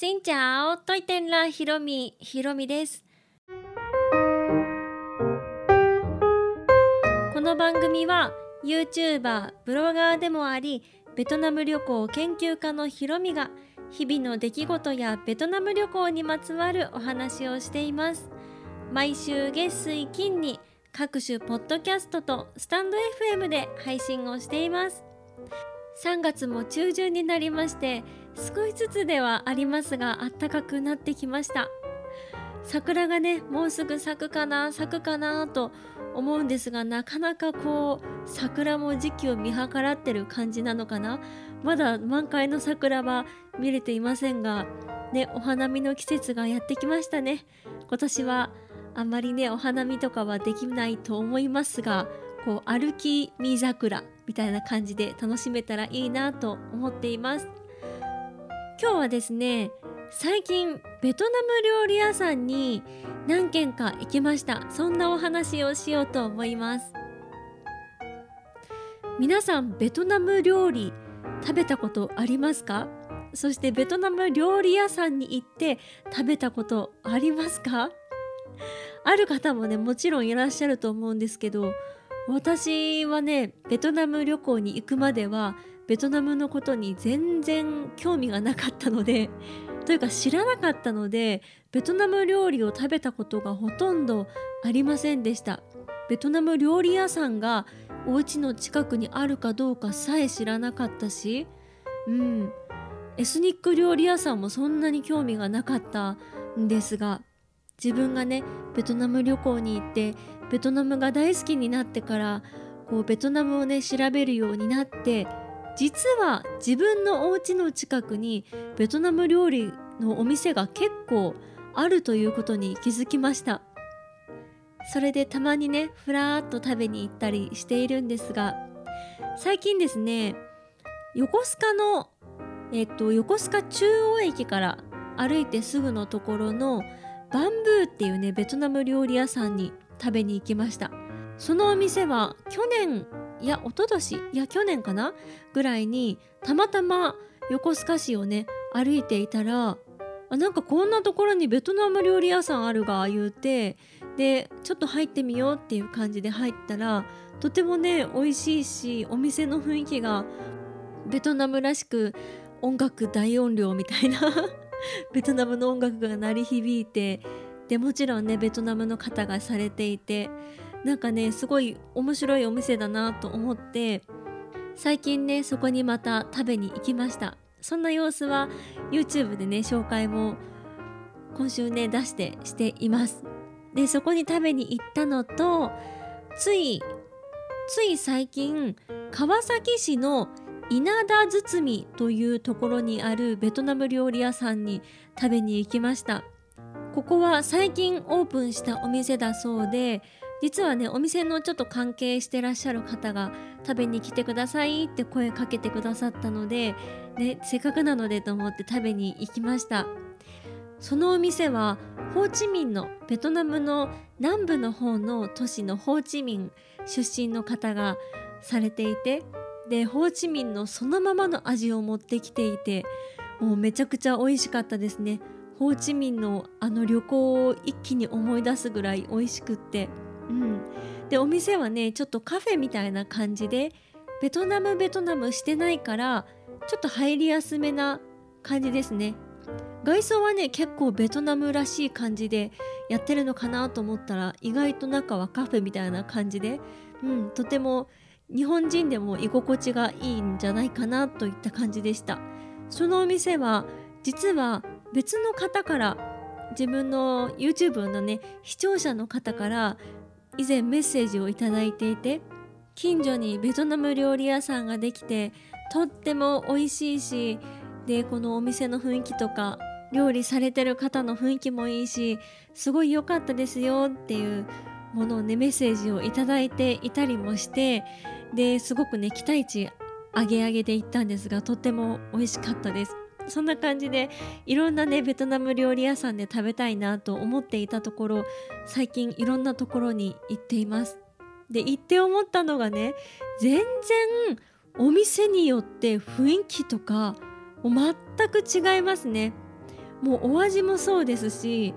しんちゃおといてんらひろみひろみです。この番組は YouTuber ブロガーでもありベトナム旅行研究家のひろみが日々の出来事やベトナム旅行にまつわるお話をしています。毎週月水金に各種ポッドキャストとスタンド FM で配信をしています。3月も中旬になりまして少しずつではありますが暖かくなってきました。桜がねもうすぐ咲くかな咲くかなと思うんですがなかなかこう桜も時期を見計らってる感じなのかな。まだ満開の桜は見れていませんがねお花見の季節がやってきましたね。今年はあんまりねお花見とかはできないと思いますがこう歩き見桜みたいな感じで楽しめたらいいなと思っています。今日はですね最近ベトナム料理屋さんに何軒か行きました。そんなお話をしようと思います。皆さんベトナム料理食べたことありますか？そしてベトナム料理屋さんに行って食べたことありますか？ある方もねもちろんいらっしゃると思うんですけど私はねベトナム旅行に行くまではベトナムのことに全然興味がなかったので というか知らなかったのでベトナム料理を食べたことがほとんどありませんでした。ベトナム料理屋さんがお家の近くにあるかどうかさえ知らなかったしうん。エスニック料理屋さんもそんなに興味がなかったんですが自分がねベトナム旅行に行ってベトナムが大好きになってからこうベトナムをね調べるようになって実は自分のお家の近くにベトナム料理のお店が結構あるということに気づきました。それでたまにねふらーっと食べに行ったりしているんですが最近ですね横須賀のえっと横須賀中央駅から歩いてすぐのところのバンブーっていうねベトナム料理屋さんに食べに行きました。そのお店は去年いや一昨年いや去年かな？ぐらいにたまたま横須賀市をね歩いていたらあなんかこんなところにベトナム料理屋さんあるが言うてでちょっと入ってみようっていう感じで入ったらとてもね美味しいしお店の雰囲気がベトナムらしく音楽大音量みたいな ベトナムの音楽が鳴り響いてでもちろんねベトナムの方がされていてなんかねすごい面白いお店だなと思って最近ねそこにまた食べに行きました。そんな様子は YouTube でね紹介も今週ね出してしています。でそこに食べに行ったのとついつい最近川崎市の稲田包というところにあるベトナム料理屋さんに食べに行きました。ここは最近オープンしたお店だそうで実はねお店のちょっと関係してらっしゃる方が食べに来てくださいって声かけてくださったので、ね、せっかくなのでと思って食べに行きました。そのお店はホーチミンのベトナムの南部の方の都市のホーチミン出身の方がされていてでホーチミンのそのままの味を持ってきていてもうめちゃくちゃ美味しかったですね。ホーチミンのあの旅行を一気に思い出すぐらい美味しくって。うん、でお店はねちょっとカフェみたいな感じでベトナムベトナムしてないからちょっと入りやすめな感じですね。外装はね結構ベトナムらしい感じでやってるのかなと思ったら意外と中はカフェみたいな感じで、うん、とても日本人でも居心地がいいんじゃないかなといった感じでした。そのお店は実は別の方から自分の YouTube のね視聴者の方から以前メッセージをいただいていて近所にベトナム料理屋さんができてとっても美味しいしでこのお店の雰囲気とか料理されてる方の雰囲気もいいしすごい良かったですよっていうものをねメッセージをいただいていたりもしてですごくね期待値上げ上げで行ったんですがとっても美味しかったです。そんな感じでいろんなねベトナム料理屋さんで食べたいなと思っていたところ最近いろんなところに行っています。で行って思ったのがね全然お店によって雰囲気とか全く違いますね。もうお味もそうですし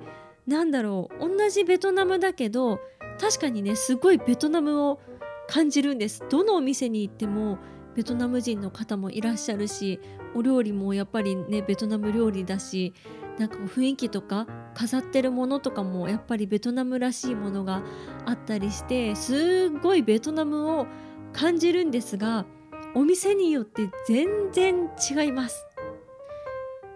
なんだろう同じベトナムだけど確かにねすごいベトナムを感じるんですどのお店に行ってもベトナム人の方もいらっしゃるしお料理もやっぱりねベトナム料理だしなんか雰囲気とか飾ってるものとかもやっぱりベトナムらしいものがあったりしてすっごいベトナムを感じるんですがお店によって全然違います。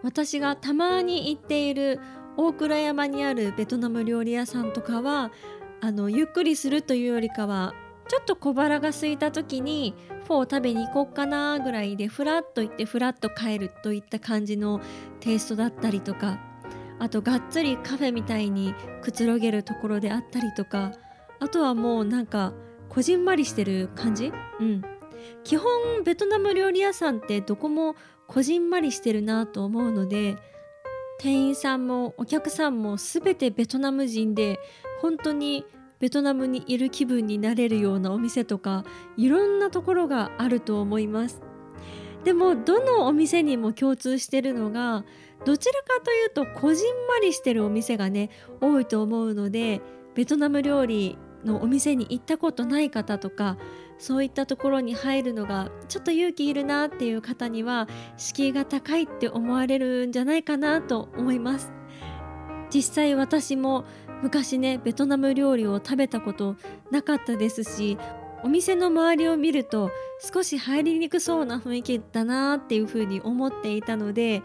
私がたまに行っている大倉山にあるベトナム料理屋さんとかはあのゆっくりするというよりかはちょっと小腹が空いた時にフォーを食べに行こうかなぐらいでフラッと行ってフラッと帰るといった感じのテイストだったりとかあとがっつりカフェみたいにくつろげるところであったりとかあとはもうなんかこじんまりしてる感じ？うん。基本ベトナム料理屋さんってどこもこじんまりしてるなと思うので店員さんもお客さんも全てベトナム人で本当にベトナムにいる気分になれるようなお店とかいろんなところがあると思います。でもどのお店にも共通してるのがどちらかというとこじんまりしてるお店がね多いと思うのでベトナム料理のお店に行ったことない方とかそういったところに入るのがちょっと勇気いるなっていう方には敷居が高いって思われるんじゃないかなと思います。実際私も昔ねベトナム料理を食べたことなかったですしお店の周りを見ると少し入りにくそうな雰囲気だなっていうふうに思っていたので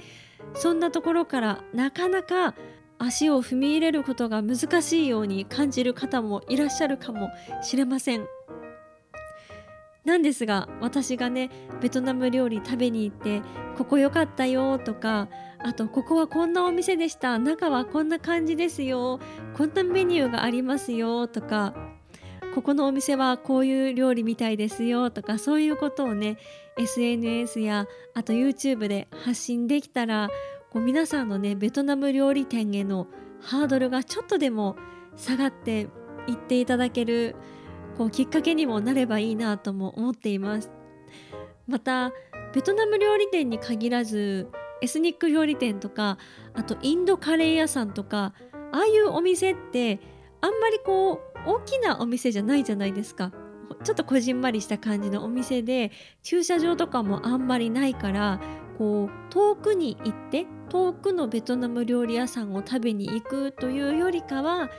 そんなところからなかなか足を踏み入れることが難しいように感じる方もいらっしゃるかもしれません。なんですが私がねベトナム料理食べに行ってここ良かったよとかあとここはこんなお店でした中はこんな感じですよこんなメニューがありますよとかここのお店はこういう料理みたいですよとかそういうことをね SNS やあと YouTube で発信できたらこう皆さんのねベトナム料理店へのハードルがちょっとでも下がっていっていただけるこうきっかけにもなればいいなとも思っています。またベトナム料理店に限らずエスニック料理店とかあとインドカレー屋さんとかああいうお店ってあんまりこう大きなお店じゃないじゃないですか。ちょっとこじんまりした感じのお店で駐車場とかもあんまりないからこう遠くに行って遠くのベトナム料理屋さんを食べに行くというよりかは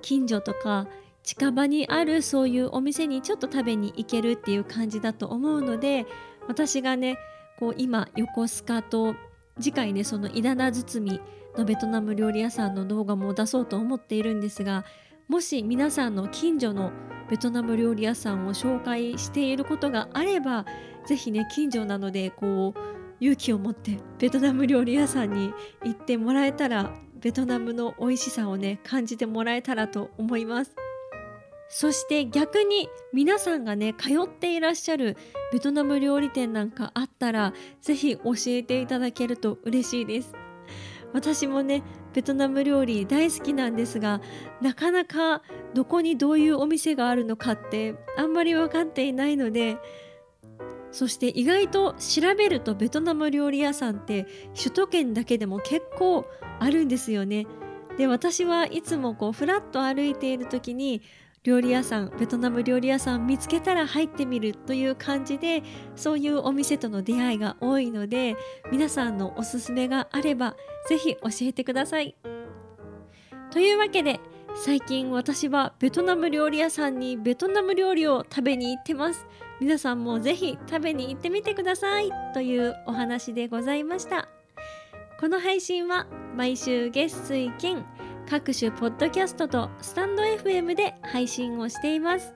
近所とか近場にあるそういうお店にちょっと食べに行けるっていう感じだと思うので私がねこう今横須賀と次回ねそのイダナ包みのベトナム料理屋さんの動画も出そうと思っているんですがもし皆さんの近所のベトナム料理屋さんを紹介していることがあれば是非ね近所なのでこう勇気を持ってベトナム料理屋さんに行ってもらえたらベトナムの美味しさをね感じてもらえたらと思います。そして逆に皆さんがね通っていらっしゃるベトナム料理店なんかあったら是非教えていただけると嬉しいです私もねベトナム料理大好きなんですがなかなかどこにどういうお店があるのかってあんまり分かっていないのでそして意外と調べるとベトナム料理屋さんって首都圏だけでも結構あるんですよね。で私はいつもこうフラッと歩いている時に料理屋さんベトナム料理屋さん見つけたら入ってみるという感じでそういうお店との出会いが多いので皆さんのおすすめがあればぜひ教えてください。というわけで最近私はベトナム料理屋さんにベトナム料理を食べに行ってます。皆さんもぜひ食べに行ってみてください。というお話でございました。この配信は毎週月水金各種ポッドキャストとスタンド FM で配信をしています。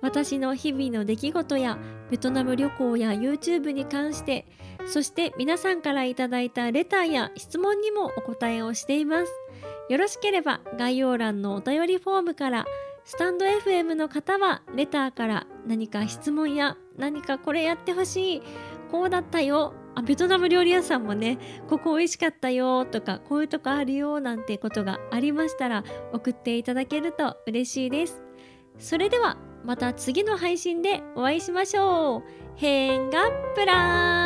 私の日々の出来事やベトナム旅行や YouTube に関してそして皆さんからいただいたレターや質問にもお答えをしています。よろしければ概要欄のお便りフォームからスタンド FM の方はレターから何か質問や何かこれやってほしいこうだったよあベトナム料理屋さんもねここ美味しかったよとかこういうとこあるよなんてことがありましたら送っていただけると嬉しいです。それではまた次の配信でお会いしましょう。変がプラン